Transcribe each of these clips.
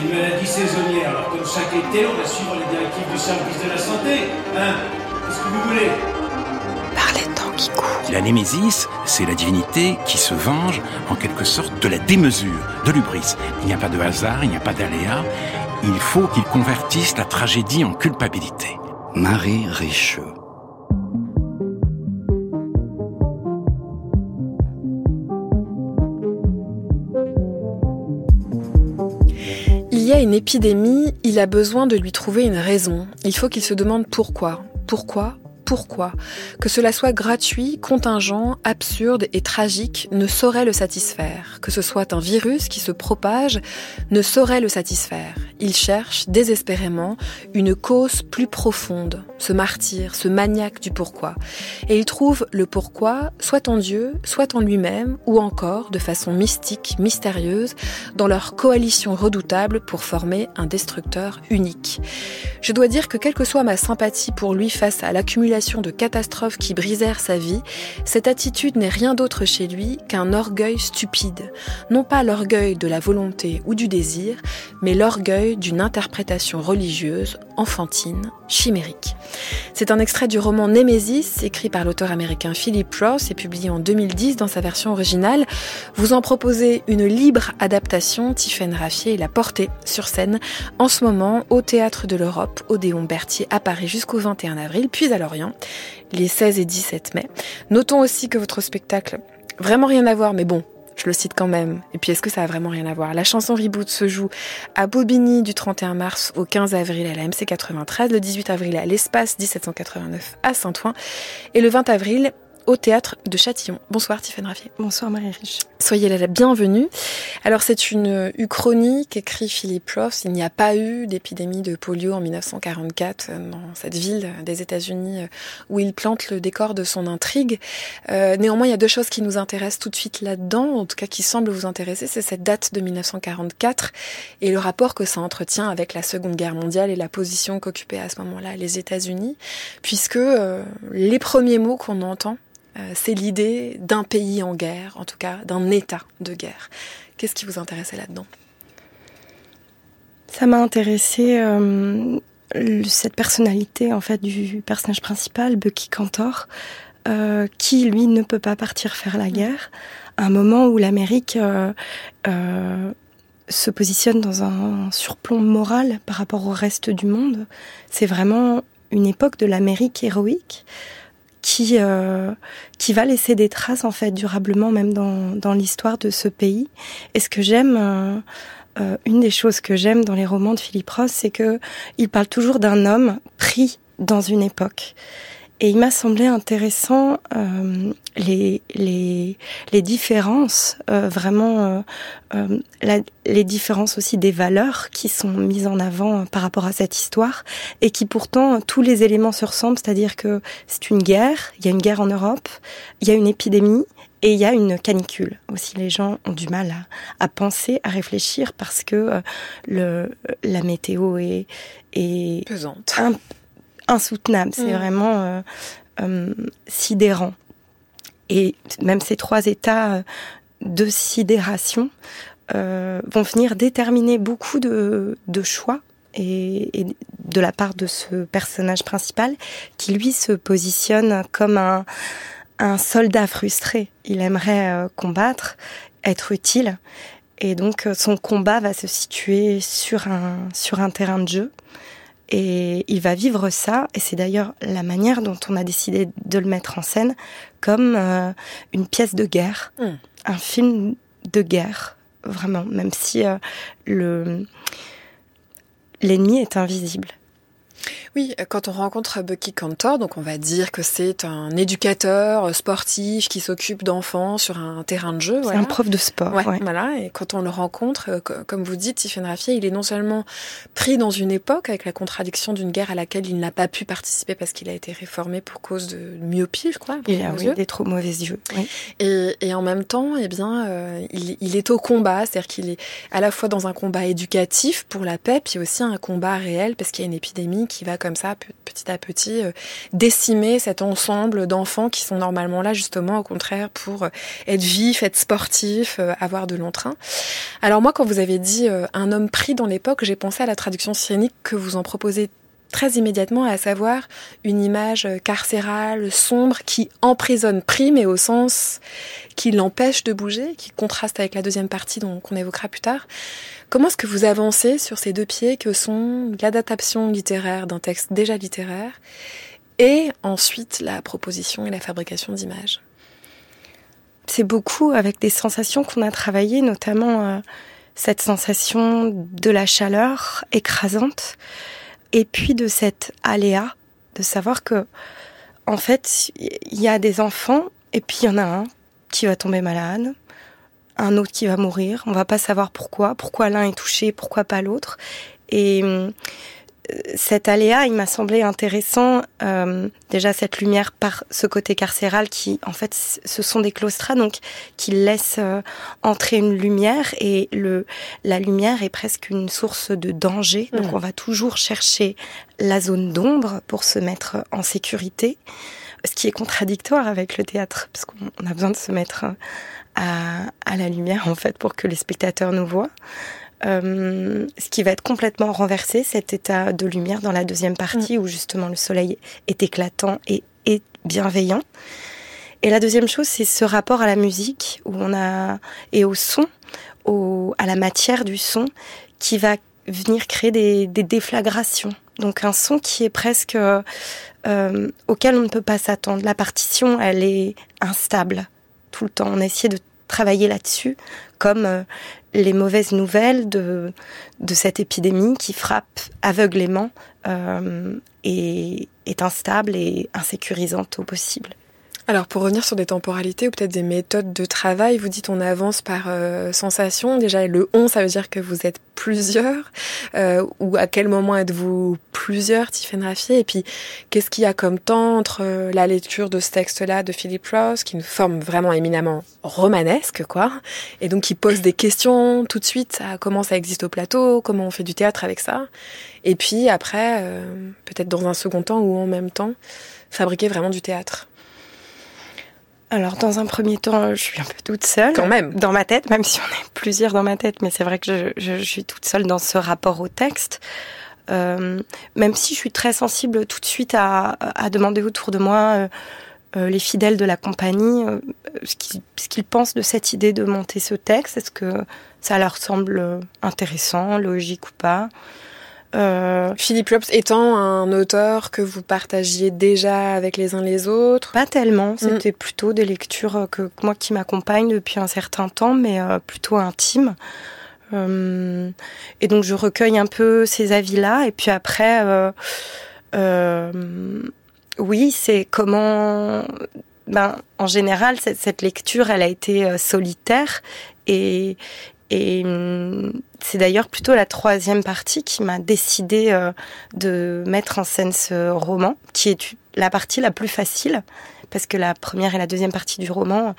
c'est une maladie saisonnière. Alors comme chaque été, on va suivre les directives du service de la santé. Hein Qu'est-ce que vous voulez? Par les temps qui courent. La Némésis, c'est la divinité qui se venge en quelque sorte de la démesure, de l'ubris. Il n'y a pas de hasard, il n'y a pas d'aléa. Il faut qu'il convertisse la tragédie en culpabilité. Marie Richeux. Une épidémie, il a besoin de lui trouver une raison. Il faut qu'il se demande pourquoi. Pourquoi? Pourquoi? Que cela soit gratuit, contingent, absurde et tragique ne saurait le satisfaire. Que ce soit un virus qui se propage ne saurait le satisfaire. Il cherche désespérément une cause plus profonde, ce martyr, ce maniaque du pourquoi. Et il trouve le pourquoi soit en Dieu, soit en lui-même, ou encore de façon mystique, mystérieuse, dans leur coalition redoutable pour former un destructeur unique. Je dois dire que quelle que soit ma sympathie pour lui face à l'accumulation de catastrophes qui brisèrent sa vie, cette attitude n'est rien d'autre chez lui qu'un orgueil stupide. Non pas l'orgueil de la volonté ou du désir, mais l'orgueil d'une interprétation religieuse, enfantine, chimérique. C'est un extrait du roman Némésis, écrit par l'auteur américain Philip Ross et publié en 2010 dans sa version originale. Vous en proposez une libre adaptation, Tiffaine Raffier l'a portée sur scène en ce moment au Théâtre de l'Europe, Odéon Berthier à Paris jusqu'au 21 avril, puis à Lorient les 16 et 17 mai. Notons aussi que votre spectacle, vraiment rien à voir, mais bon, je le cite quand même. Et puis, est-ce que ça a vraiment rien à voir? La chanson Reboot se joue à Bobigny du 31 mars au 15 avril à la MC 93, le 18 avril à l'Espace 1789 à Saint-Ouen et le 20 avril au théâtre de Châtillon. Bonsoir Tiffaine Raffier. Bonsoir Marie Riche. Soyez la bienvenue. Alors c'est une uchronie qu'écrit Philippe Ross. Il n'y a pas eu d'épidémie de polio en 1944 dans cette ville des États-Unis où il plante le décor de son intrigue. Euh, néanmoins, il y a deux choses qui nous intéressent tout de suite là-dedans, en tout cas qui semblent vous intéresser, c'est cette date de 1944 et le rapport que ça entretient avec la Seconde Guerre mondiale et la position qu'occupaient à ce moment-là les États-Unis, puisque euh, les premiers mots qu'on entend euh, c'est l'idée d'un pays en guerre, en tout cas d'un état de guerre. Qu'est-ce qui vous intéressait là-dedans? Ça m'a intéressé euh, cette personnalité en fait du personnage principal, Bucky Cantor, euh, qui lui ne peut pas partir faire la guerre. À un moment où l'Amérique se positionne dans un surplomb moral par rapport au reste du monde. C'est vraiment une époque de l'Amérique héroïque qui euh, qui va laisser des traces en fait durablement même dans dans l'histoire de ce pays. Et ce que j'aime euh, euh, une des choses que j'aime dans les romans de Philippe Ross, c'est que il parle toujours d'un homme pris dans une époque. Et il m'a semblé intéressant euh, les, les, les différences, euh, vraiment euh, euh la, les différences aussi des valeurs qui sont mises en avant par rapport à cette histoire et qui pourtant tous les éléments se ressemblent, c'est-à-dire que c'est une guerre, il y a une guerre en Europe, il y a une épidémie et il y a une canicule. Aussi, les gens ont du mal à, à penser, à réfléchir parce que le, la météo est, est pesante. Insoutenable. C'est mmh. vraiment euh, euh, sidérant. Et même ces trois états de sidération euh, vont venir déterminer beaucoup de, de choix et, et, de la part de ce personnage principal qui lui se positionne comme un, un soldat frustré. Il aimerait euh, combattre, être utile. Et donc son combat va se situer sur un, sur un terrain de jeu. Et il va vivre ça, et c'est d'ailleurs la manière dont on a décidé de le mettre en scène, comme euh, une pièce de guerre, mm. un film de guerre, vraiment, même si euh, le l'ennemi est invisible. Oui, quand on rencontre Bucky Cantor, donc on va dire que c'est un éducateur sportif qui s'occupe d'enfants sur un terrain de jeu. C'est voilà. un prof de sport. Ouais, ouais. Voilà. Et quand on le rencontre, euh, comme vous dites, Tiffany Raffier, il est non seulement pris dans une époque avec la contradiction d'une guerre à laquelle il n'a pas pu participer parce qu'il a été réformé pour cause de myopie, je crois. Il a oui, des trop mauvais yeux. Oui. Et, et, en même temps, eh bien, euh, il, il, est au combat, c'est-à-dire qu'il est à la fois dans un combat éducatif pour la paix, puis aussi un combat réel parce qu'il y a une épidémie qui va comme ça, petit à petit, euh, décimer cet ensemble d'enfants qui sont normalement là justement au contraire pour être vifs, être sportifs, avoir de l'entrain. Alors moi, quand vous avez dit un homme pris dans l'époque, j'ai pensé à la traduction scénique que vous en proposez très immédiatement, à savoir une image carcérale, sombre, qui emprisonne pris, mais au sens qui l'empêche de bouger, qui contraste avec la deuxième partie qu'on évoquera plus tard. Comment est-ce que vous avancez sur ces deux pieds que sont l'adaptation littéraire d'un texte déjà littéraire et ensuite la proposition et la fabrication d'images? C'est beaucoup avec des sensations qu'on a travaillées, notamment euh, cette sensation de la chaleur écrasante et puis de cet aléa, de savoir que, en fait, il y a des enfants, et puis il y en a un qui va tomber malade, un autre qui va mourir. On va pas savoir pourquoi, pourquoi l'un est touché, pourquoi pas l'autre. Et cet aléa, il m'a semblé intéressant. Euh, déjà cette lumière par ce côté carcéral qui, en fait, ce sont des claustras, donc qui laissent euh, entrer une lumière et le la lumière est presque une source de danger. Donc mmh. on va toujours chercher la zone d'ombre pour se mettre en sécurité, ce qui est contradictoire avec le théâtre parce qu'on a besoin de se mettre à, à la lumière en fait pour que les spectateurs nous voient. Euh, ce qui va être complètement renversé, cet état de lumière dans la deuxième partie mm. où justement le soleil est éclatant et, et bienveillant. Et la deuxième chose, c'est ce rapport à la musique où on a et au son, au, à la matière du son, qui va venir créer des, des déflagrations. Donc un son qui est presque euh, auquel on ne peut pas s'attendre. La partition, elle est instable tout le temps. On a de travailler là-dessus, comme euh, les mauvaises nouvelles de, de cette épidémie qui frappe aveuglément euh, et est instable et insécurisante au possible. Alors pour revenir sur des temporalités ou peut-être des méthodes de travail, vous dites on avance par euh, sensation. Déjà le on, ça veut dire que vous êtes plusieurs. Euh, ou à quel moment êtes-vous plusieurs, Tiffany Raffier? Et puis qu'est-ce qu'il y a comme temps entre euh, la lecture de ce texte-là de Philip Ross, qui nous forme vraiment éminemment romanesque, quoi, et donc qui pose des questions tout de suite à comment ça existe au plateau, comment on fait du théâtre avec ça, et puis après, peut-être dans un second temps ou en même temps, fabriquer vraiment du théâtre. Alors, dans un premier temps, je suis un peu toute seule. Quand même. Dans ma tête, même si on est plusieurs dans ma tête, mais c'est vrai que je, je, suis toute seule dans ce rapport au texte. Euh, même si je suis très sensible tout de suite à, à demander autour de moi euh, euh les fidèles de la compagnie euh, ce qu'ils pensent de cette idée de monter ce texte. Est-ce que ça leur semble intéressant, logique ou pas? Euh, Philippe Lopes étant un auteur que vous partagiez déjà avec les uns les autres Pas tellement, mm. c'était plutôt des lectures que moi qui m'accompagnent depuis un certain temps, mais euh, plutôt intimes. Euh, et donc je recueille un peu ces avis-là, et puis après, euh, euh, oui, c'est comment ben, en général, cette, cette, lecture, elle a été solitaire et, et hum, c'est d'ailleurs plutôt la troisième partie qui m'a décidé euh, de mettre en scène ce roman, qui est la partie la plus facile, parce que la première et la deuxième partie du roman,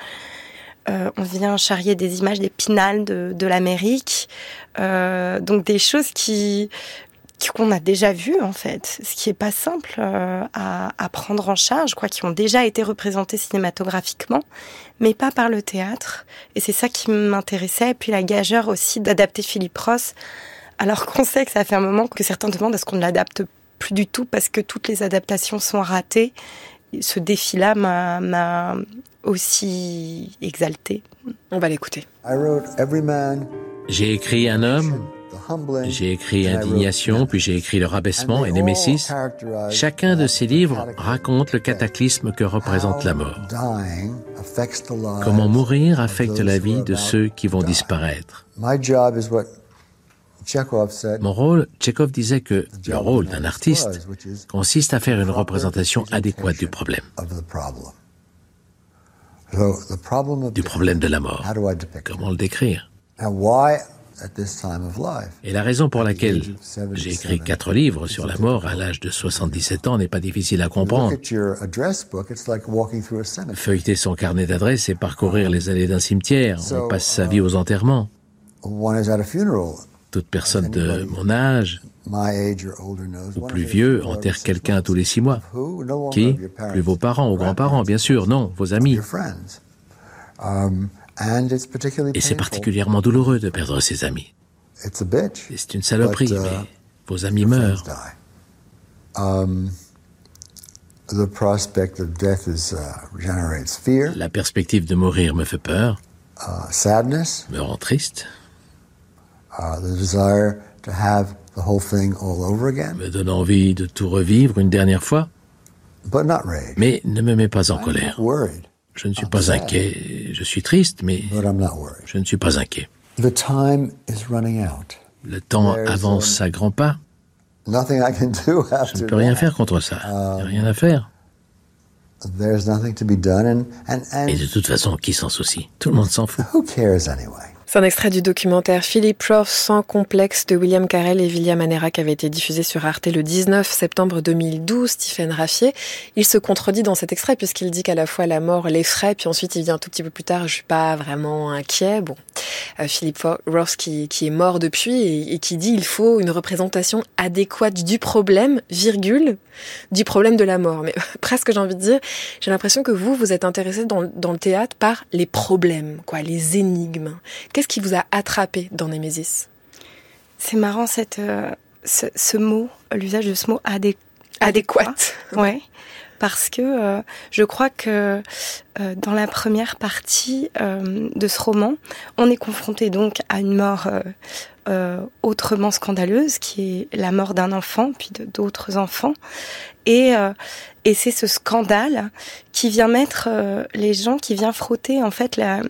euh, on vient charrier des images des pinales de, l'Amérique, euh, donc des choses qui qu'on a déjà vu en fait, ce qui est pas simple euh, à, à, prendre en charge, quoi, qui ont déjà été représentés cinématographiquement, mais pas par le théâtre. Et c'est ça qui m'intéressait. Et puis la gageure aussi d'adapter Philippe Ross, alors qu'on sait que ça fait un moment que certains demandent à ce qu'on ne l'adapte plus du tout parce que toutes les adaptations sont ratées. Ce défi-là m'a aussi exalté. On va l'écouter. J'ai écrit un homme j'ai écrit Indignation, puis j'ai écrit Le rabaissement et Némésis. Chacun de ces livres raconte le cataclysme que représente la mort. Comment mourir affecte la vie de ceux qui vont disparaître. Mon rôle, Tchekhov disait que le rôle d'un artiste consiste à faire une représentation adéquate du problème. Du problème de la mort. Comment le décrire? Et la raison pour laquelle j'ai écrit quatre livres sur la mort à l'âge de 77 ans n'est pas difficile à comprendre. Feuilleter son carnet d'adresses et parcourir les allées d'un cimetière, on passe sa vie aux enterrements. Toute personne de mon âge ou plus vieux enterre quelqu'un tous les six mois. Qui? Plus vos parents. ou grands-parents, bien sûr, non, vos amis. Et c'est particulièrement douloureux de perdre ses amis. C'est une saloperie, mais vos amis meurent. La perspective de mourir me fait peur, me rend triste, me donne envie de tout revivre une dernière fois, mais ne me met pas en colère. Je ne suis pas inquiet, je suis triste, mais je ne suis pas inquiet. Le temps avance à grands pas. Je ne peux rien faire contre ça. Il n'y a rien à faire. Et de toute façon, qui s'en soucie? Tout le monde s'en fout. C'est un extrait du documentaire Philip Roth sans complexe de William Carell et William Anera qui avait été diffusé sur Arte le 19 septembre 2012. Stephen Raffier, il se contredit dans cet extrait puisqu'il dit qu'à la fois la mort l'effraie, puis ensuite il vient un tout petit peu plus tard, je suis pas vraiment inquiet. Bon, euh, Philip Roth qui, est mort depuis et, qui dit il faut une représentation adéquate du problème, virgule, du problème de la mort. Mais presque j'ai envie de dire, j'ai l'impression que vous, vous êtes intéressé dans, le théâtre par les problèmes, quoi, les énigmes. Qu'est-ce qui vous a attrapé dans Némésis C'est marrant cette, euh, ce, ce, mot, l'usage de ce mot adé adéquat. Ouais. Parce que euh, je crois que euh, dans la première partie de ce roman, on est confronté donc à une mort autrement scandaleuse, qui est la mort d'un enfant, puis d'autres enfants. Et, et c'est ce scandale qui vient mettre les gens, qui vient frotter en fait la,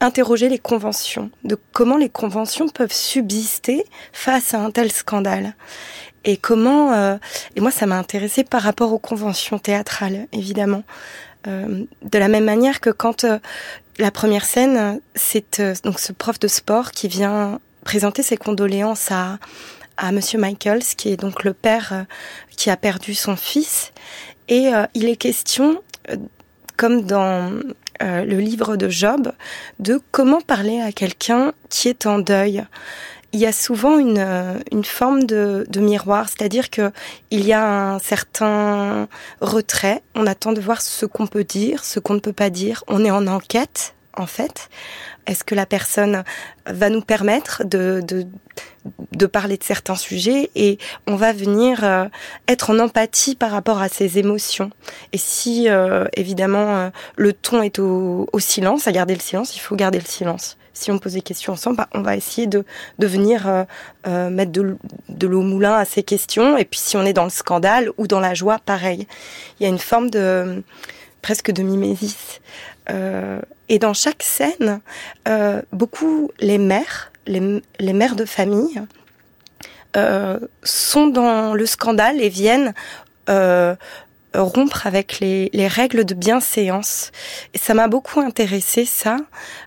interroger les conventions, de comment les conventions peuvent subsister face à un tel scandale. Et comment, euh, et moi ça m'a intéressé par rapport aux conventions théâtrales, évidemment. Euh, de la même manière que quand euh, la première scène, c'est euh, donc ce prof de sport qui vient présenter ses condoléances à, à Monsieur Michaels, qui est donc le père qui a perdu son fils. Et il est question, comme dans euh, le livre de Job, de comment parler à quelqu'un qui est en deuil. Il y a souvent une, euh, une forme de, de miroir, c'est-à-dire que il y a un certain retrait. On attend de voir ce qu'on peut dire, ce qu'on ne peut pas dire. On est en enquête, en fait. Est-ce que la personne va nous permettre de, de, parler de certains sujets et on va venir euh, être en empathie par rapport à ses émotions? Et si euh, évidemment euh, le ton est au, au, silence, à garder le silence, il faut garder le silence. Si on pose des questions ensemble, bah, on va essayer de, de venir mettre de, l'eau moulin à ces questions. Et puis si on est dans le scandale ou dans la joie, pareil. Il y a une forme de presque de mimésis. Euh, et dans chaque scène, euh, beaucoup les mères, les, les, mères de famille, euh, sont dans le scandale et viennent rompre avec les, les, règles de bienséance. Et ça m'a beaucoup intéressé ça,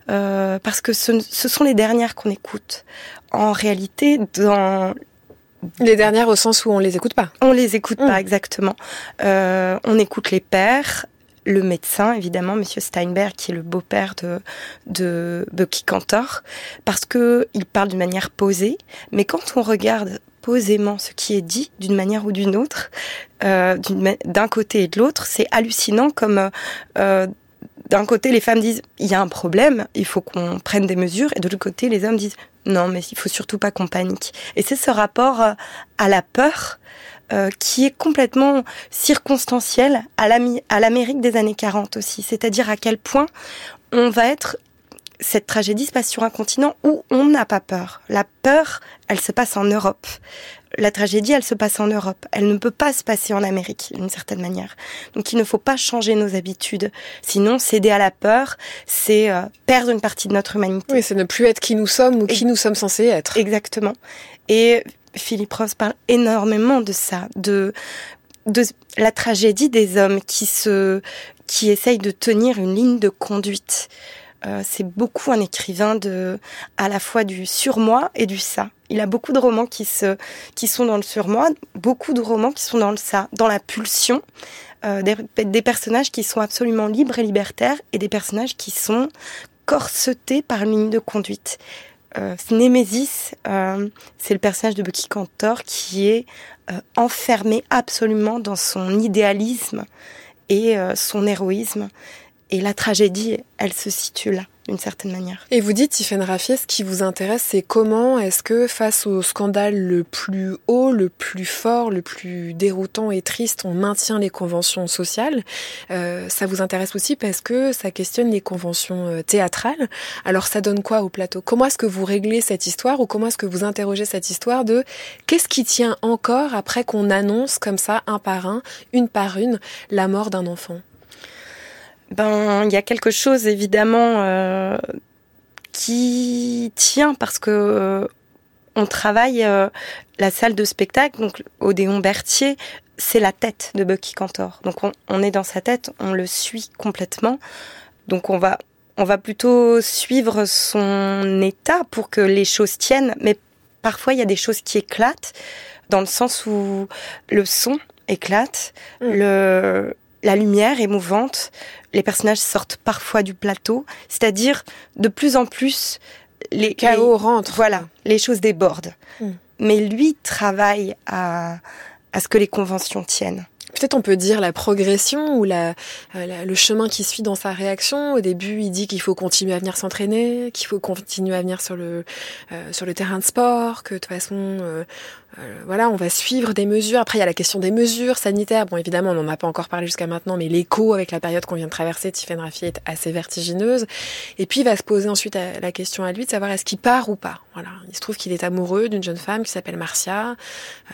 parce que ce, ce, sont les dernières qu'on écoute. En réalité, dans les dernières au sens où on les écoute pas. On les écoute mmh. pas exactement. Euh, on écoute les pères, le médecin, évidemment, Monsieur Steinberg, qui est le beau-père de, de Bucky Cantor, parce que il parle d'une manière posée, mais quand on regarde posément ce qui est dit d'une manière ou d'une autre, euh, d'un côté et de l'autre, c'est hallucinant comme euh, d'un côté les femmes disent il y a un problème, il faut qu'on prenne des mesures, et de l'autre côté les hommes disent non mais il faut surtout pas qu'on panique. Et c'est ce rapport euh, à la peur euh, qui est complètement circonstanciel à l'Amérique des années 40 aussi. C'est-à-dire à quel point on va être cette tragédie se passe sur un continent où on n'a pas peur. La peur, elle se passe en Europe. La tragédie, elle se passe en Europe. Elle ne peut pas se passer en Amérique, d'une certaine manière. Donc il ne faut pas changer nos habitudes. Sinon, céder à la peur, c'est euh, perdre une partie de notre humanité. Oui, c'est ne plus être qui nous sommes ou qui nous sommes censés être. Exactement. Et Philippe Ross parle énormément de ça, de de la tragédie des hommes qui se qui essayent de tenir une ligne de conduite. Euh, c'est beaucoup un écrivain de à la fois du surmoi et du ça. Il a beaucoup de romans qui se qui sont dans le surmoi, beaucoup de romans qui sont dans le ça, dans la pulsion. Euh, des, des personnages qui sont absolument libres et libertaires et des personnages qui sont corsetés par une ligne de conduite euh, Némésis, euh, c'est le personnage de Bucky Cantor qui est euh, enfermé absolument dans son idéalisme et son héroïsme. Et la tragédie, elle se situe là d'une certaine manière. Et vous dites, Tiffaine Raffier, ce qui vous intéresse, c'est comment est-ce que face au scandale le plus haut, le plus fort, le plus déroutant et triste, on maintient les conventions sociales euh, Ça vous intéresse aussi parce que ça questionne les conventions euh, théâtrales. Alors ça donne quoi au plateau? Comment est-ce que vous réglez cette histoire ou comment est-ce que vous interrogez cette histoire de qu'est-ce qui tient encore après qu'on annonce comme ça, un par un, une par une, la mort d'un enfant? Ben, il y a quelque chose évidemment euh, qui tient parce que euh, on travaille euh, la salle de spectacle, donc Odéon Berthier, c'est la tête de Bucky Cantor. Donc on, on, est dans sa tête, on le suit complètement. Donc on va on va plutôt suivre son état pour que les choses tiennent, mais parfois il y a des choses qui éclatent dans le sens où le son éclate, mm. le la lumière est mouvante, les personnages sortent parfois du plateau, c'est-à-dire de plus en plus les chaos rentrent. Voilà, les choses débordent. Hmm. Mais lui travaille à, à ce que les conventions tiennent. Peut-être on peut dire la progression ou la, euh, le chemin qui suit dans sa réaction. Au début, il dit qu'il faut continuer à venir s'entraîner, qu'il faut continuer à venir sur le euh, sur le terrain de sport, que de toute façon euh, euh, voilà, on va suivre des mesures. Après, il y a la question des mesures sanitaires. Bon, évidemment, on n'en a pas encore parlé jusqu'à maintenant, mais l'écho avec la période qu'on vient de traverser, Tiffany Raffi est assez vertigineuse. Et puis, il va se poser ensuite la question à lui de savoir est-ce qu'il part ou pas. Voilà. Il se trouve qu'il est amoureux d'une jeune femme qui s'appelle Marcia,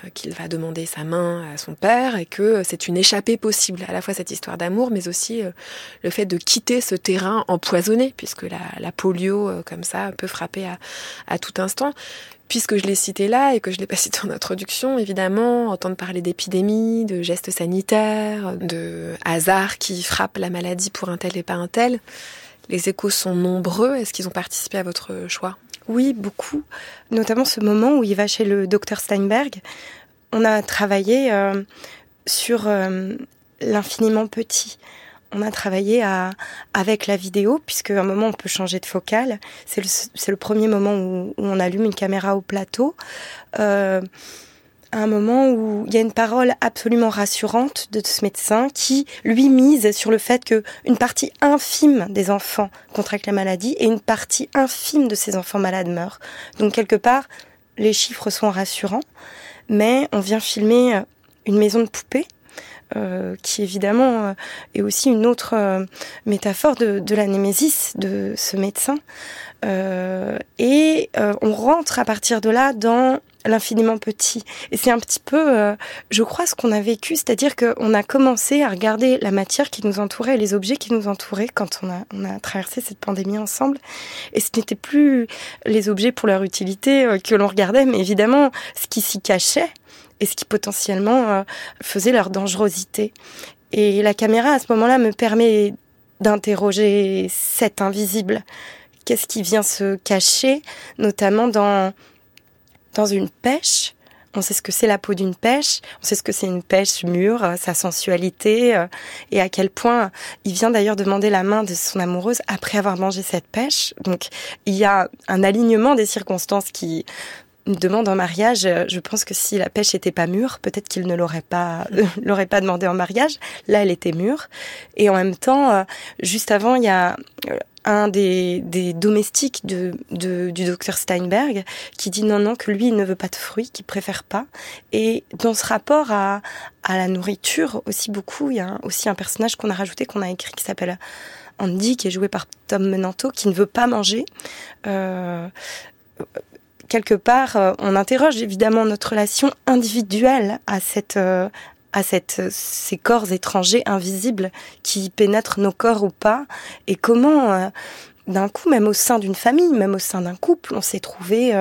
euh, qu'il va demander sa main à son père et que c'est une échappée possible. À la fois cette histoire d'amour, mais aussi euh, le fait de quitter ce terrain empoisonné, puisque la, la polio, comme ça, peut frapper à tout instant puisque je l'ai cité là et que je l'ai pas cité en introduction, évidemment, entendre parler d'épidémie, de gestes sanitaires, de hasard qui frappe la maladie pour un tel et pas un tel, les échos sont nombreux. Est-ce qu'ils ont participé à votre choix? Oui, beaucoup. Notamment ce moment où il va chez le docteur Steinberg. On a travaillé euh, sur euh, l'infiniment petit on a travaillé à, avec la vidéo, puisque à un moment on peut changer de focale. C'est le, premier moment où, on allume une caméra au plateau. Euh, un moment où il y a une parole absolument rassurante de ce médecin qui lui mise sur le fait que une partie infime des enfants contractent la maladie et une partie infime de ces enfants malades meurent. Donc quelque part, les chiffres sont rassurants, mais on vient filmer une maison de poupées qui évidemment euh, est aussi une autre euh, métaphore de, de, la némésis de ce médecin. et on rentre à partir de là dans l'infiniment petit. Et c'est un petit peu, je crois, ce qu'on a vécu, c'est-à-dire qu'on a commencé à regarder la matière qui nous entourait, les objets qui nous entouraient quand on a, on a traversé cette pandémie ensemble. Et ce n'était plus les objets pour leur utilité que l'on regardait, mais évidemment ce qui s'y cachait et ce qui potentiellement euh, faisait leur dangerosité. Et la caméra, à ce moment-là, me permet d'interroger cet invisible. Qu'est-ce qui vient se cacher, notamment dans, dans une pêche? On sait ce que c'est la peau d'une pêche, on sait ce que c'est une pêche mûre, euh, sa sensualité, euh, et à quel point il vient d'ailleurs demander la main de son amoureuse après avoir mangé cette pêche. Donc il y a un alignement des circonstances qui une demande en mariage, euh, je pense que si la pêche était pas mûre, peut-être qu'il ne l'aurait pas, l'aurait pas demandé en mariage. Là, elle était mûre. Et en même temps, euh, juste avant, il y a euh, un des, des domestiques de, de, du docteur Steinberg qui dit non, non, que lui, il ne veut pas de fruits, qu'il préfère pas. Et dans ce rapport à, à la nourriture aussi beaucoup, il y a aussi un personnage qu'on a rajouté, qu'on a écrit, qui s'appelle Andy, qui est joué par Tom Menanto, qui ne veut pas manger. Euh, quelque part, euh, on interroge évidemment notre relation individuelle à cette euh, à cette, ces corps étrangers invisibles qui pénètrent nos corps ou pas, et comment, euh, d'un coup, même au sein d'une famille, même au sein d'un couple, on s'est trouvé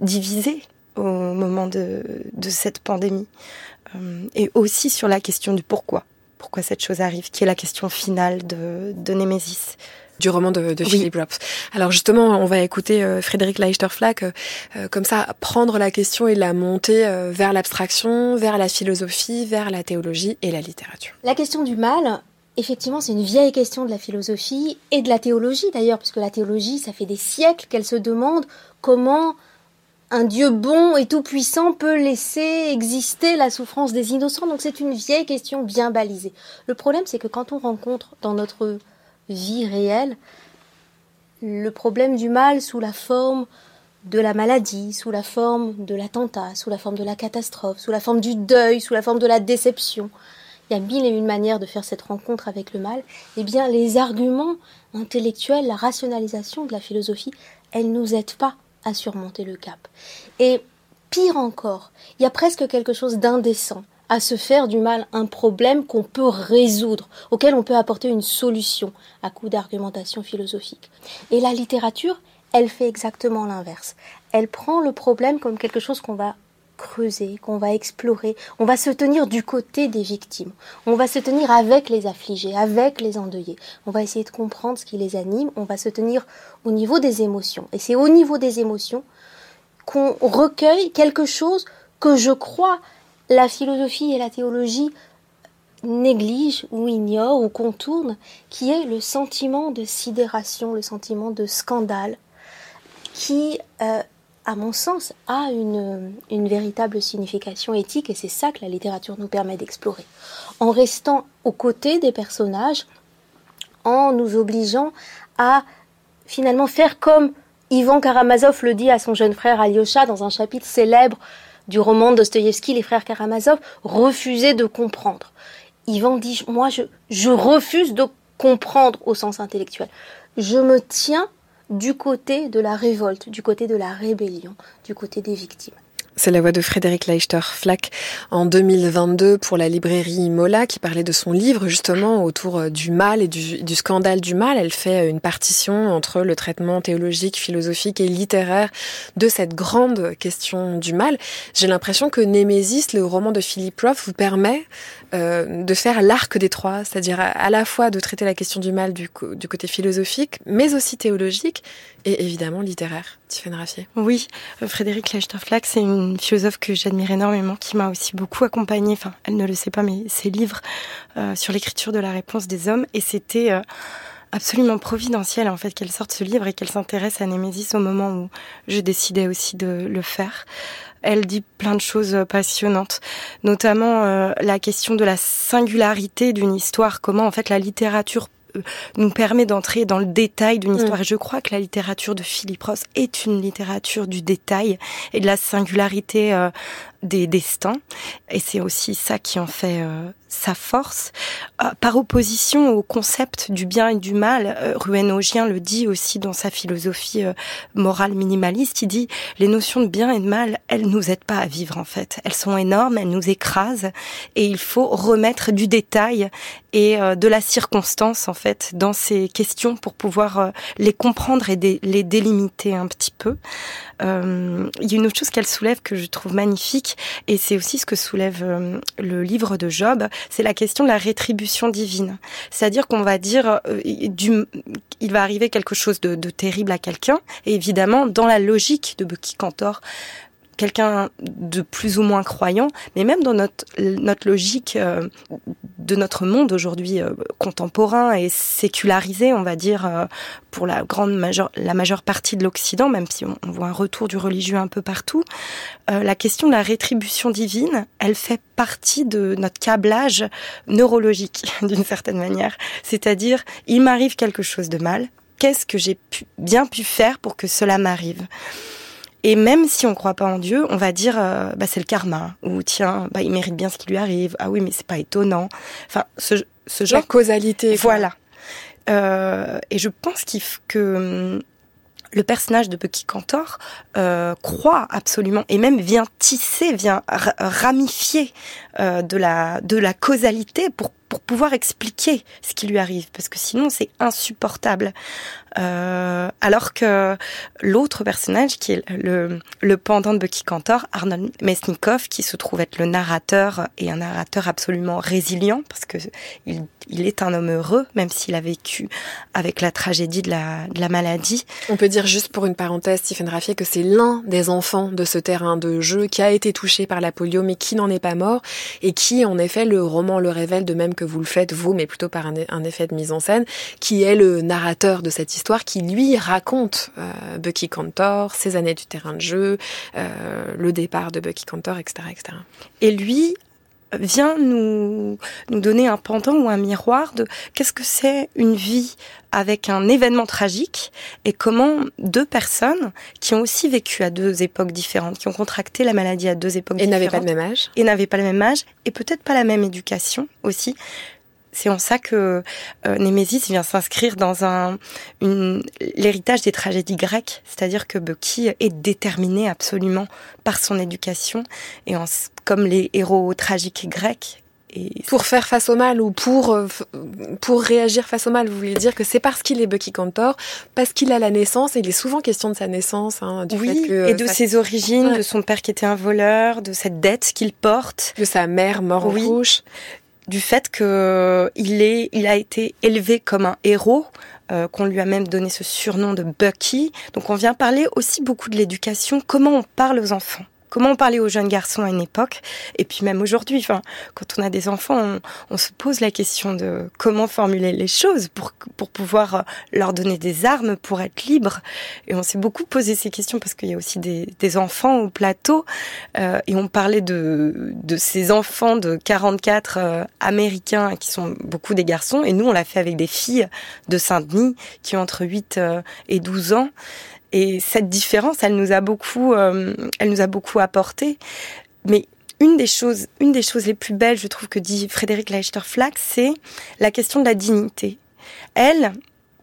divisé au moment de, de cette pandémie. et aussi sur la question du pourquoi, pourquoi cette chose arrive, qui est la question finale de, de Némésis du roman de, de Philip Roth. Alors justement, on va écouter euh, Frédéric Leichter-Flack euh, euh, comme ça prendre la question et la monter vers l'abstraction, vers la philosophie, vers la théologie et la littérature. La question du mal, effectivement, c'est une vieille question de la philosophie et de la théologie d'ailleurs, puisque la théologie, ça fait des siècles qu'elle se demande comment un Dieu bon et tout-puissant peut laisser exister la souffrance des innocents. Donc c'est une vieille question bien balisée. Le problème, c'est que quand on rencontre dans notre vie réelle le problème du mal sous la forme de la maladie, sous la forme de l'attentat, sous la forme de la catastrophe, sous la forme du deuil, sous la forme de la déception, il y a mille et une manières de faire cette rencontre avec le mal, eh bien les arguments intellectuels, la rationalisation de la philosophie, elle nous aide pas à surmonter le cap. Et pire encore, il y a presque quelque chose d'indécent à se faire du mal un problème qu'on peut résoudre, auquel on peut apporter une solution à coup d'argumentation philosophique. Et la littérature, elle fait exactement l'inverse. Elle prend le problème comme quelque chose qu'on va creuser, qu'on va explorer. On va se tenir du côté des victimes. On va se tenir avec les affligés, avec les endeuillés. On va essayer de comprendre ce qui les anime. On va se tenir au niveau des émotions. Et c'est au niveau des émotions qu'on recueille quelque chose que je crois la philosophie et la théologie négligent ou ignorent ou contournent, qui est le sentiment de sidération, le sentiment de scandale, qui euh, à mon sens, a une, une véritable signification éthique et c'est ça que la littérature nous permet d'explorer. En restant aux côtés des personnages, en nous obligeant à finalement faire comme Ivan Karamazov le dit à son jeune frère Alyosha dans un chapitre célèbre du roman Dostoïevski, Les frères Karamazov, refuser de comprendre. Ivan dit, moi je refuse de comprendre au sens intellectuel. Je me tiens du côté de la révolte, du côté de la rébellion, du côté des victimes. C'est la voix de Frédéric Leichter-Flack en 2022 pour la librairie Mola qui parlait de son livre justement autour euh, du mal et du, du, scandale du mal. Elle fait euh, une partition entre le traitement théologique, philosophique et littéraire de cette grande question du mal. J'ai l'impression que Némésis, le roman de Philippe Roth, vous permet euh, de faire l'arc des trois, c'est-à-dire à, la fois de traiter la question du mal du, côté philosophique, mais aussi théologique et évidemment littéraire. Tiffaine Raffier. Oui, Frédéric Leichter-Flack, c'est une une philosophe que j'admire énormément, qui m'a aussi beaucoup accompagnée, enfin elle ne le sait pas, mais ses livres euh, sur l'écriture de la réponse des hommes, et c'était euh, absolument providentiel en fait qu'elle sorte ce livre et qu'elle s'intéresse à Némésis au moment où je décidais aussi de le faire. Elle dit plein de choses passionnantes, notamment euh, la question de la singularité d'une histoire, comment en fait la littérature nous permet d'entrer dans le détail d'une histoire. Mm. Et je crois que la littérature de Philippe Ross est une littérature du détail et de la singularité euh, des destins. Et c'est aussi ça qui en fait euh, sa force. Euh, par opposition au concept du bien et du mal, euh, Augien le dit aussi dans sa philosophie morale minimaliste, il dit les notions de bien et de mal, elles nous aident pas à vivre en fait. Elles sont énormes, elles nous écrasent et il faut remettre du détail et de la circonstance en fait dans ces questions pour pouvoir les comprendre et les délimiter un petit peu. Euh, il y a une autre chose qu'elle soulève que je trouve magnifique, et c'est aussi ce que soulève euh, le livre de Job, c'est la question de la rétribution divine. C'est-à-dire qu'on va dire, euh, du, il va arriver quelque chose de, de terrible à quelqu'un, et évidemment, dans la logique de Bucky Cantor, quelqu'un de plus ou moins croyant, mais même dans notre, notre logique euh, de notre monde aujourd'hui euh, contemporain et sécularisé, on va dire, euh, pour la grande majeure, la majeure partie de l'Occident, même si on, voit un retour du religieux un peu partout, la question de la rétribution divine, elle fait partie de notre câblage neurologique, d'une certaine manière. C'est-à-dire, il m'arrive quelque chose de mal, qu'est-ce que j'ai bien pu faire pour que cela m'arrive? Et même si on croit pas en Dieu, on va dire euh, bah c'est le karma ou tiens bah il mérite bien ce qui lui arrive. Ah oui mais c'est pas étonnant. Enfin ce, ce genre la causalité. Voilà. Euh, et je pense qu'il que hum, le personnage de Bucky Cantor euh, croit absolument et même vient tisser, vient ramifier euh, de la de la causalité pour pour pouvoir expliquer ce qui lui arrive, parce que sinon c'est insupportable. Euh, alors que l'autre personnage, qui est le, le pendant de Bucky Cantor, Arnold Mesnikov, qui se trouve être le narrateur et un narrateur absolument résilient, parce que il, il est un homme heureux, même s'il a vécu avec la tragédie de la, de la maladie. On peut dire juste pour une parenthèse, Stephen Raffier, que c'est l'un des enfants de ce terrain de jeu qui a été touché par la polio, mais qui n'en est pas mort, et qui, en effet, le roman le révèle de même que vous le faites vous, mais plutôt par un, effet de mise en scène, qui est le narrateur de cette histoire, qui lui raconte euh, Bucky Cantor, ses années du terrain de jeu, euh, le départ de Bucky Cantor, etc., etc. Et lui vient nous, nous donner un pendant ou un miroir de qu'est-ce que c'est une vie avec un événement tragique et comment deux personnes qui ont aussi vécu à deux époques différentes, qui ont contracté la maladie à deux époques différentes. Et n'avaient pas le même âge. Et n'avaient pas le même âge et peut-être pas la même éducation aussi. C'est en ça que euh, Némésis vient s'inscrire dans un l'héritage des tragédies grecques, c'est-à-dire que Bucky est déterminé absolument par son éducation. Et en, comme les héros tragiques grecs. Et pour faire face au mal ou pour euh, pour réagir face au mal, vous voulez dire que c'est parce qu'il est Bucky Cantor, parce qu'il a la naissance, et il est souvent question de sa naissance, hein, du oui, fait que et de ses origines, de son père qui était un voleur, de cette dette qu'il porte, de sa mère mort en du fait que il est, il a été élevé comme un héros, euh, qu'on lui a même donné ce surnom de Bucky. Donc on vient parler aussi beaucoup de l'éducation, comment on parle aux enfants. Comment on parlait aux jeunes garçons à une époque, et puis même aujourd'hui, enfin, quand on a des enfants, on, se pose la question de comment formuler les choses pour, pour pouvoir euh, leur donner des armes pour être libres. Et on s'est beaucoup posé ces questions parce qu'il y a aussi des, des enfants au plateau, euh, et on parlait de, de ces enfants de 44 euh, américains qui sont beaucoup des garçons, et nous on l'a fait avec des filles de Saint-Denis qui ont entre 8 et 12 ans. Et cette différence, elle nous a beaucoup, euh, elle nous a beaucoup apporté. Mais une des choses, une des choses les plus belles, je trouve, que dit Frédéric Leichter-Flack, c'est la question de la dignité. Elle,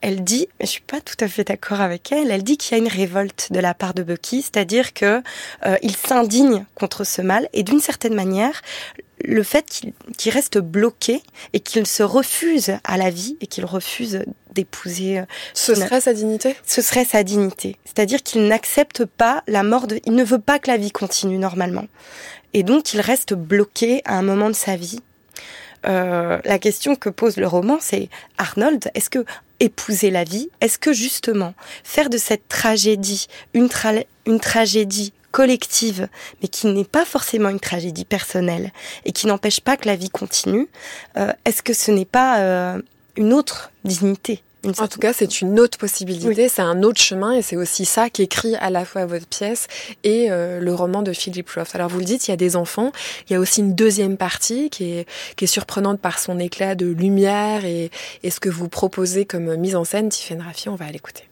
elle dit, je suis pas tout à fait d'accord avec elle, elle dit qu'il y a une révolte de la part de Bucky, c'est-à-dire que euh, il s'indigne contre ce mal et d'une certaine manière, le fait qu'il reste bloqué et qu'il se refuse à la vie et qu'il refuse d'épouser. Euh, ce serait sa dignité? Ce serait sa dignité. C'est-à-dire qu'il n'accepte pas la mort de. Il ne veut pas que la vie continue normalement. Et donc il reste bloqué à un moment de sa vie. Euh, la question que pose le roman, c'est Arnold, est-ce que épouser la vie, est-ce que justement faire de cette tragédie une, une tragédie collective, mais qui n'est pas forcément une tragédie personnelle et qui n'empêche pas que la vie continue, euh, est-ce que ce n'est pas euh, une autre dignité en tout cas, c'est une autre possibilité, c'est un autre chemin, et c'est aussi ça qu'écrit à la fois votre pièce et euh, le roman de Philip Roth. Alors vous le dites, il y a des enfants, il y a aussi une deuxième partie qui est, qui est surprenante par son éclat de lumière et, et ce que vous proposez comme mise en scène, Tiffany Raffi, on va l'écouter.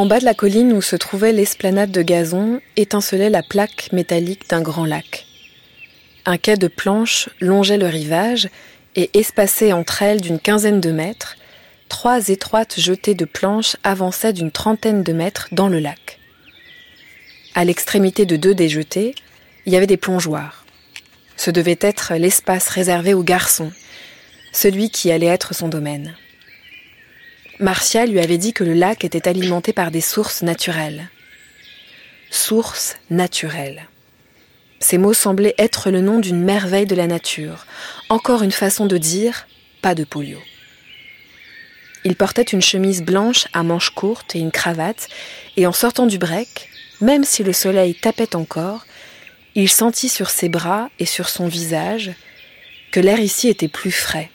En bas de la colline où se trouvait l'esplanade de gazon étincelait la plaque métallique d'un grand lac. Un quai de planches longeait le rivage et espacé entre elles d'une quinzaine de mètres, trois étroites jetées de planches avançaient d'une trentaine de mètres dans le lac. À l'extrémité de deux des jetées, il y avait des plongeoires. Ce devait être l'espace réservé aux garçons, celui qui allait être son domaine. Marcia lui avait dit que le lac était alimenté par des sources naturelles. Sources naturelles. Ces mots semblaient être le nom d'une merveille de la nature, encore une façon de dire pas de polio. Il portait une chemise blanche à manches courtes et une cravate, et en sortant du break, même si le soleil tapait encore, il sentit sur ses bras et sur son visage que l'air ici était plus frais.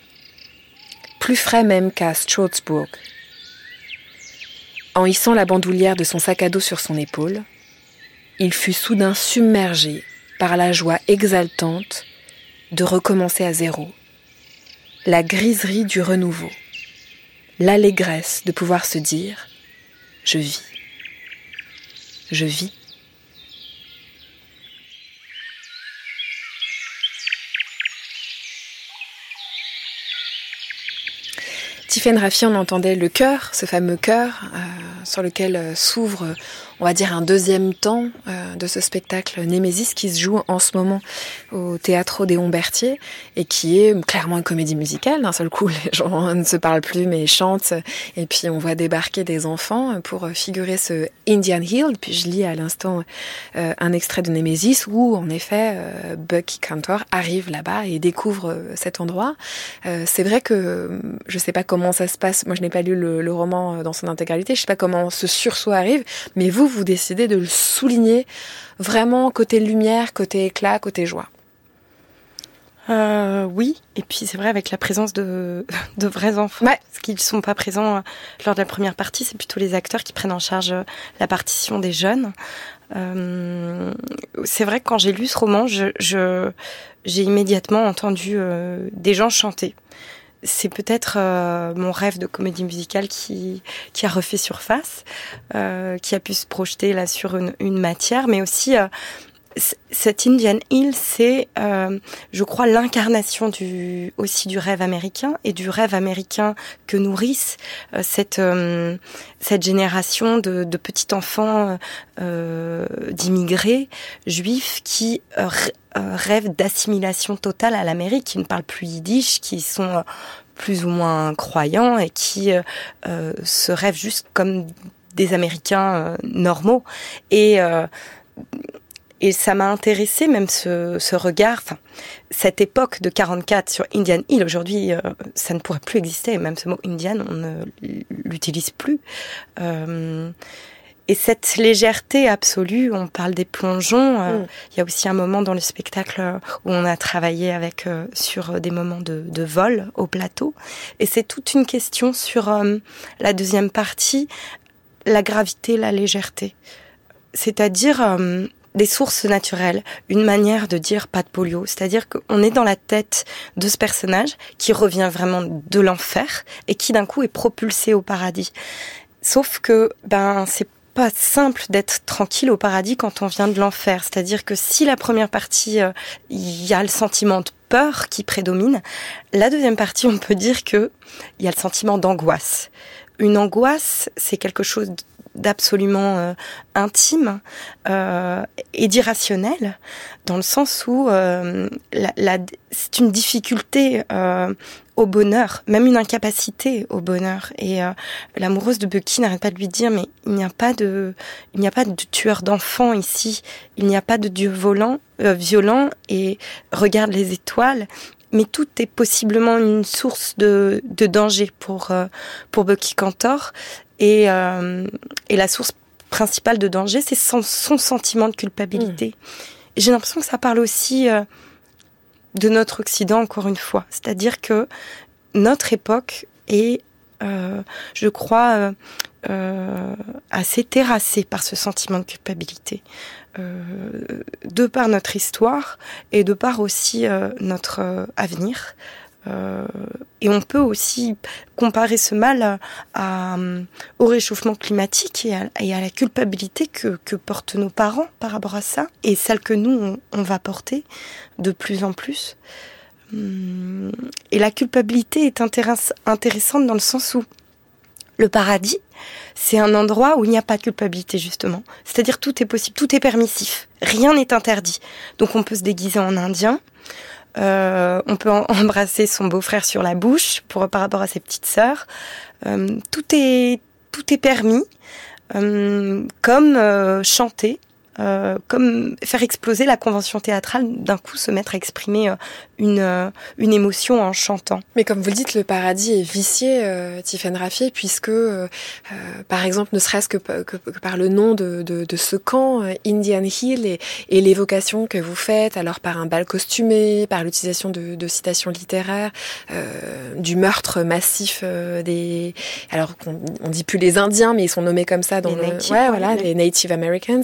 Plus frais même qu'à Strasbourg, en hissant la bandoulière de son sac à dos sur son épaule, il fut soudain submergé par la joie exaltante de recommencer à zéro, la griserie du renouveau, l'allégresse de pouvoir se dire ⁇ Je vis, je vis ⁇ Tiffaine Raffi, on entendait le chœur, ce fameux chœur euh, sur lequel euh, s'ouvre on va dire, un deuxième temps euh, de ce spectacle Némésis qui se joue en ce moment au Théâtre des Berthier et qui est clairement une comédie musicale. D'un seul coup, les gens ne se parlent plus mais chantent et puis on voit débarquer des enfants pour figurer ce Indian Hill. Puis je lis à l'instant euh, un extrait de Némésis où, en effet, euh, Bucky Cantor arrive là-bas et découvre cet endroit. C'est vrai que je sais pas comment ça se passe. Moi, je n'ai pas lu le, le roman dans son intégralité. Je sais pas comment ce sursaut arrive, mais vous vous, décidez de le souligner vraiment côté lumière, côté éclat, côté joie. Euh, oui, et puis c'est vrai avec la présence de, de vrais enfants, ouais. parce qu'ils ne sont pas présents euh, lors de la première partie, c'est plutôt les acteurs qui prennent en charge euh, la partition des jeunes. Euh, c'est vrai que quand j'ai lu ce roman, je, j'ai immédiatement entendu des gens chanter c'est peut-être euh, mon rêve de comédie musicale qui, qui a refait surface, euh, qui a pu se projeter là sur une, matière, mais aussi euh, cette Indian Hill, c'est, euh, je crois, l'incarnation du aussi du rêve américain et du rêve américain que nourrissent euh, cette euh, cette génération de, de petits enfants d'immigrés juifs qui rêvent d'assimilation totale à l'Amérique, qui ne parlent plus yiddish, qui sont plus ou moins croyants et qui se rêvent juste comme des Américains normaux. Et et ça m'a intéressé même ce, ce regard, enfin cette époque de 44 sur Indian Hill. Aujourd'hui, euh, ça ne pourrait plus exister. Même ce mot Indian, on ne l'utilise plus. Euh, et cette légèreté absolue, on parle des plongeons. Euh, mm. Il y a aussi un moment dans le spectacle où on a travaillé avec sur des moments de, de, vol au plateau. Et c'est toute une question sur la deuxième partie, la gravité, la légèreté. C'est-à-dire des sources naturelles, une manière de dire pas de polio. C'est-à-dire qu'on est dans la tête de ce personnage qui revient vraiment de l'enfer et qui d'un coup est propulsé au paradis. Sauf que, ben, c'est pas simple d'être tranquille au paradis quand on vient de l'enfer. C'est-à-dire que si la première partie, euh, il y a le sentiment de peur qui prédomine, la deuxième partie, on peut dire que il y a le sentiment d'angoisse. Une angoisse, c'est quelque chose d'absolument euh, intime euh, et d'irrationnel, dans le sens où euh, la, la, c'est une difficulté euh, au bonheur, même une incapacité au bonheur. Et euh, l'amoureuse de Bucky n'arrête pas de lui dire mais il n'y a pas de, il n'y a pas de tueur d'enfants ici, il n'y a pas de dieu volant, violent et regarde les étoiles. Mais tout est possiblement une source de, de danger pour pour Bucky Cantor et, euh, et la source principale de danger, c'est son, son, sentiment de culpabilité. Mmh. J'ai l'impression que ça parle aussi euh, de notre Occident, encore une fois. C'est-à-dire que notre époque est, euh, je crois, assez terrassée par ce sentiment de culpabilité. De par notre histoire et de par aussi notre avenir. Euh, et on peut aussi comparer ce mal à, au réchauffement climatique et à, la culpabilité que, portent nos parents par rapport à ça, et celle que nous, on, va porter de plus en plus. Hum, et la culpabilité est intéressante dans le sens où le paradis, c'est un endroit où il n'y a pas de culpabilité justement. C'est-à-dire tout est possible, tout est permissif, rien n'est interdit. Donc on peut se déguiser en indien, euh, on peut embrasser son beau-frère sur la bouche pour par rapport à ses petites sœurs. Euh, tout est tout est permis, euh, comme chanter, euh, comme faire exploser la convention théâtrale, d'un coup se mettre à exprimer euh, une, euh, une émotion en chantant. Mais comme vous le dites, le paradis est vicié, euh, Tiffaine Raffier, puisque, par exemple, ne serait-ce que, que, par le nom de, de, de ce camp, Indian Hill, et, et l'évocation que vous faites, alors par un bal costumé, par l'utilisation de, de, citations littéraires, du meurtre massif des... Alors, on, on, dit plus les Indiens, mais ils sont nommés comme ça dans les le... Native, ouais, voilà, les Native Americans,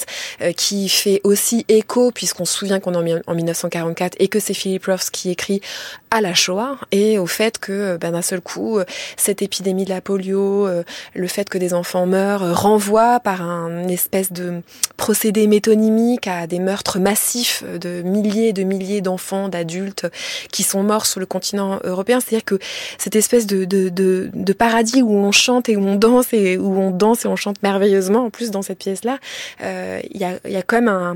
qui fait aussi écho, puisqu'on se souvient qu'on est en 1944 et que c'est Philip Roth qui écrit à la Shoah et au fait que ben, d'un seul coup, cette épidémie de la polio, le fait que des enfants meurent, renvoie par un espèce de procédé métonymique à des meurtres massifs de milliers et de milliers d'enfants, d'adultes qui sont morts sur le continent européen. C'est-à-dire que cette espèce de, de, de, de, paradis où on chante et où on danse et où on danse et on chante merveilleusement en plus dans cette pièce-là, il y, a, y a comme un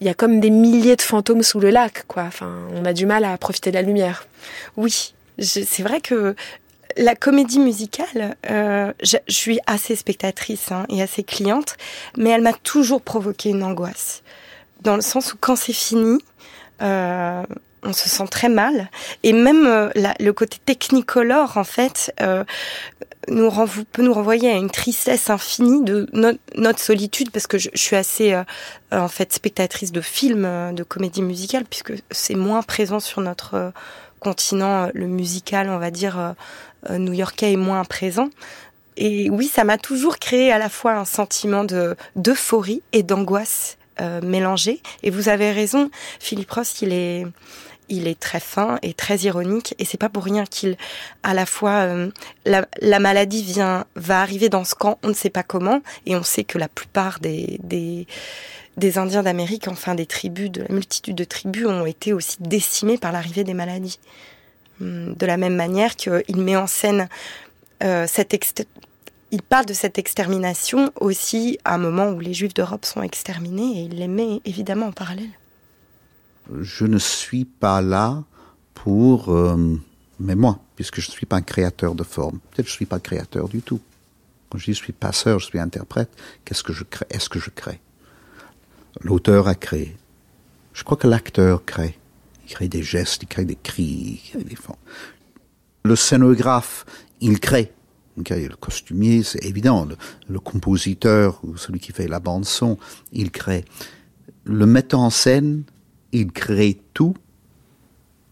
il y a comme des milliers de fantômes sous le lac, quoi. Enfin, on a du mal à profiter de la lumière. Oui, c'est vrai que la comédie musicale, euh, je, suis assez spectatrice hein, et assez cliente, mais elle m'a toujours provoqué une angoisse. Dans le sens où quand c'est fini, euh, on se sent très mal. Et même euh, le côté technicolore, en fait, euh, nous peut nous renvoyer à une tristesse infinie de notre solitude, parce que je, suis assez, euh, en fait, spectatrice de films, de comédie musicale, puisque c'est moins présent sur notre continent, le musical, on va dire, new-yorkais est moins présent. Et oui, ça m'a toujours créé à la fois un sentiment de d'euphorie et d'angoisse mélangée. Et vous avez raison, Philippe Ross, il est il est très fin et très ironique et c'est pas pour rien qu'il à la fois euh, la, maladie vient va arriver dans ce camp on ne sait pas comment et on sait que la plupart des des, Indiens d'Amérique enfin des tribus de la multitude de tribus ont été aussi décimés par l'arrivée des maladies. Hum, de la même manière qu'il met en scène euh, cette il parle de cette extermination aussi à un moment où les Juifs d'Europe sont exterminés et il les met évidemment en parallèle je ne suis pas là pour, euh, mais moi, puisque je ne suis pas un créateur de forme, peut-être je ne suis pas créateur du tout. Quand je dis je suis passeur, je suis interprète, qu'est-ce que je crée? Est-ce que je crée? L'auteur a créé. Je crois que l'acteur crée. Il crée des gestes, il crée des cris, il crée des formes. Le scénographe, il crée. Le costumier, c'est évident. Le, le, compositeur ou celui qui fait la bande son, il crée. Le metteur en scène, il crée tout,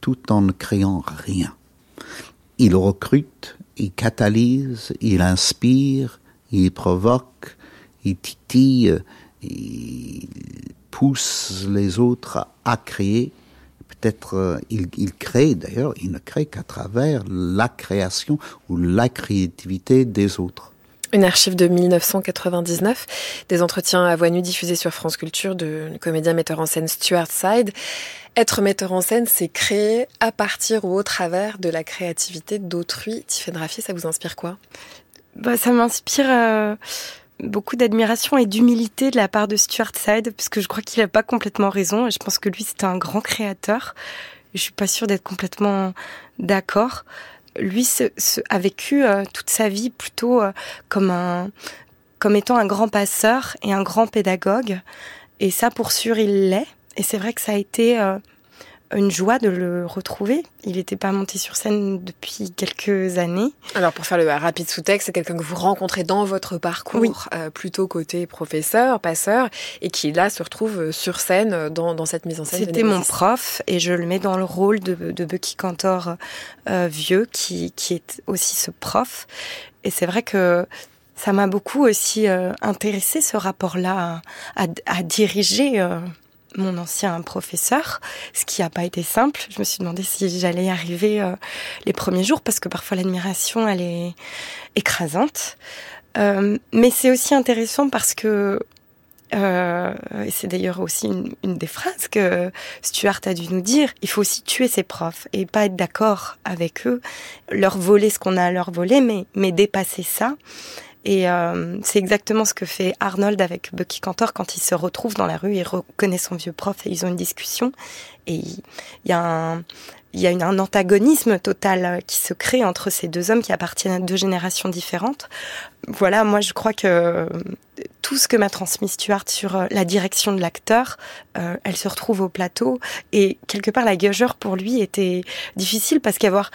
tout en ne créant rien. Il recrute, il catalyse, il inspire, il provoque, il titille, il pousse les autres à créer. Peut-être euh, il, il, crée, d'ailleurs, il ne crée qu'à travers la création ou la créativité des autres. Une archive de 1999, des entretiens à voix nue diffusés sur France Culture de comédien metteur en scène Stuart Side. Être metteur en scène, c'est créer à partir ou au travers de la créativité d'autrui. Tiffaine Raffier, ça vous inspire quoi? Bah, Ça m'inspire euh, beaucoup d'admiration et d'humilité de la part de Stuart Side, puisque je crois qu'il n'a pas complètement raison. Et je pense que lui, c'est un grand créateur. Je suis pas sûre d'être complètement d'accord lui a vécu euh, toute sa vie plutôt euh, comme un comme étant un grand passeur et un grand pédagogue. Et ça, pour sûr, il l'est. Et c'est vrai que ça a été euh, une joie de le retrouver. Il n'était pas monté sur scène depuis quelques années. Alors pour faire le rapide sous-texte, c'est quelqu'un que vous rencontrez dans votre parcours, euh, plutôt côté professeur, passeur, et qui là se retrouve euh, sur scène euh, dans, dans cette mise en scène. C'était mon prof, et je le mets dans le rôle de, de Bucky Cantor euh, vieux, qui, qui est aussi ce prof. Et c'est vrai que ça m'a beaucoup aussi intéressé ce rapport-là à, à, à diriger mon ancien professeur, ce qui n'a pas été simple. Je me suis demandé si j'allais y arriver euh, les premiers jours parce que parfois l'admiration elle est écrasante. Euh, mais c'est aussi intéressant parce que euh, et c'est d'ailleurs aussi une, une, des phrases que Stuart a dû nous dire, il faut aussi tuer ses profs et pas être d'accord avec eux, leur voler ce qu'on a à leur voler, mais, mais dépasser ça. Et euh, c'est exactement ce que fait Arnold avec Bucky Cantor quand il se retrouve dans la rue, il reconnaît son vieux prof et ils ont une discussion. Et il y a un, antagonisme total qui se crée entre ces deux hommes qui appartiennent à deux générations différentes. Voilà, moi je crois que tout ce que m'a transmis Stuart sur euh, la direction de l'acteur, euh, elle se retrouve au plateau et quelque part la gaugeur pour lui était difficile parce qu'avoir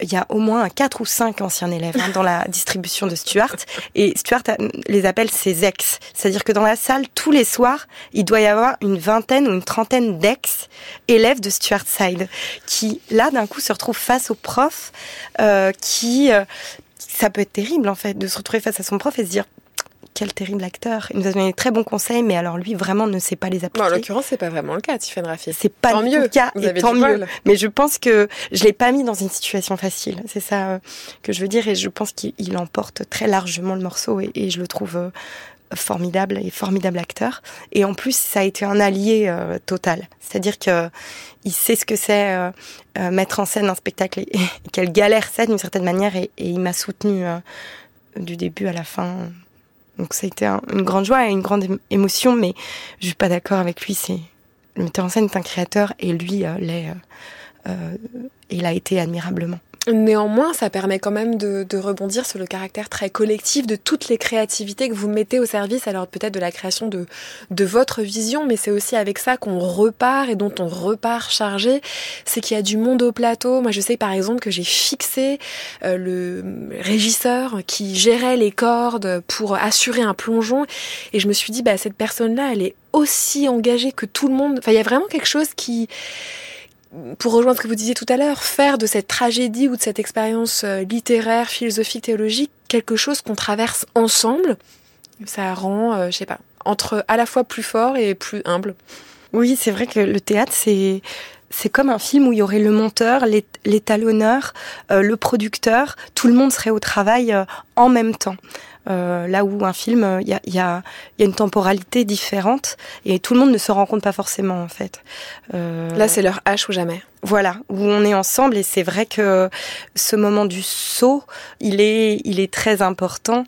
il y a au moins quatre ou cinq anciens élèves hein, dans la distribution de Stuart. Et Stuart les appelle ses ex. C'est-à-dire que dans la salle, tous les soirs, il doit y avoir une vingtaine ou une trentaine d'ex-élèves de Stuart Side qui, là, d'un coup, se retrouvent face au prof euh, qui... Euh, ça peut être terrible, en fait, de se retrouver face à son prof et se dire quel terrible acteur. Il nous a donné des très bons conseils, mais alors lui vraiment ne sait pas les appliquer. en l'occurrence, c'est pas vraiment le cas, Tiffany Raffi. C'est pas tant mieux. le cas, et tant mieux. Mais je pense que je l'ai pas mis dans une situation facile. C'est ça euh, que je veux dire, et je pense qu'il emporte très largement le morceau, et, je le trouve euh, formidable et formidable acteur. Et en plus, ça a été un allié euh, total. C'est-à-dire que il sait ce que c'est mettre en scène un spectacle et, quelle galère c'est d'une certaine manière, et, et il m'a soutenu du début à la fin. Donc ça a été une grande joie et une grande émotion, mais je suis pas d'accord avec lui. C'est le metteur en scène est un créateur et lui euh, l'est. Euh, euh, il a été admirablement. Néanmoins, ça permet quand même de, rebondir sur le caractère très collectif de toutes les créativités que vous mettez au service, alors peut-être de la création de, de votre vision, mais c'est aussi avec ça qu'on repart et dont on repart chargé. C'est qu'il y a du monde au plateau. Moi, je sais par exemple que j'ai fixé euh, le régisseur qui gérait les cordes pour assurer un plongeon, et je me suis dit, bah, cette personne-là, elle est aussi engagée que tout le monde. Enfin, il y a vraiment quelque chose qui pour rejoindre ce que vous disiez tout à l'heure, faire de cette tragédie ou de cette expérience euh, littéraire, philosophique, théologique quelque chose qu'on traverse ensemble, ça rend, euh, je sais pas, entre à la fois plus fort et plus humble. Oui, c'est vrai que le théâtre, c'est c'est comme un film où il y aurait le monteur, l'étalonneur, euh, le producteur, tout le monde serait au travail en même temps. Euh, là où un film, il y a, y, a, y a, une temporalité différente et tout le monde ne se rend compte pas forcément en fait. Euh, là, c'est leur H ou jamais. Voilà, où on est ensemble et c'est vrai que ce moment du saut, il est, il est très important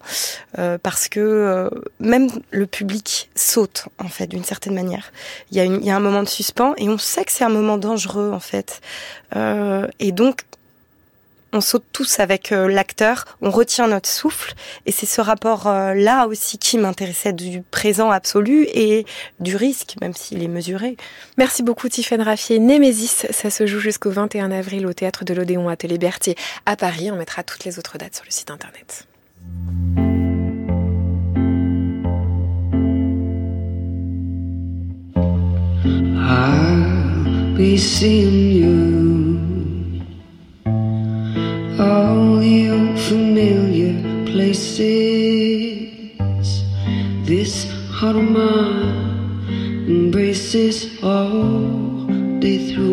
euh, parce que euh, même le public saute en fait d'une certaine manière. Il y, a il y a un moment de suspens et on sait que c'est un moment dangereux en fait. Euh, et donc on saute tous avec euh, l'acteur, on retient notre souffle, et c'est ce rapport-là aussi qui m'intéressait du présent absolu et du risque, même s'il est mesuré. Merci beaucoup Tiffaine Raffier. Némésis, ça se joue jusqu'au 21 avril au Théâtre de l'Odéon à Télébertier à Paris. On mettra toutes les autres dates sur le site internet. All the unfamiliar places. This heart of mine embraces all day through.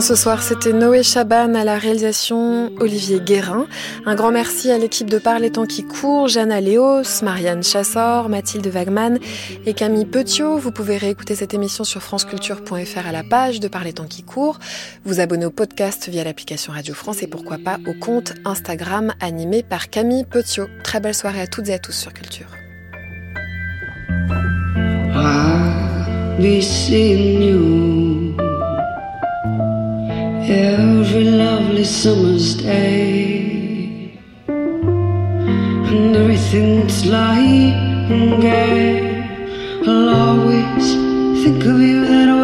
Ce soir, c'était Noé Chaban à la réalisation, Olivier Guérin. Un grand merci à l'équipe de Parler temps qui court, Jeanne Léos, Marianne Chassor, Mathilde Wagman et Camille Petiot. Vous pouvez réécouter cette émission sur franceculture.fr à la page de Parler temps qui court, vous abonner au podcast via l'application Radio France et pourquoi pas au compte Instagram animé par Camille Petiot. Très belle soirée à toutes et à tous sur Culture. Every lovely summer's day. And everything's light and gay I'll always think of you that way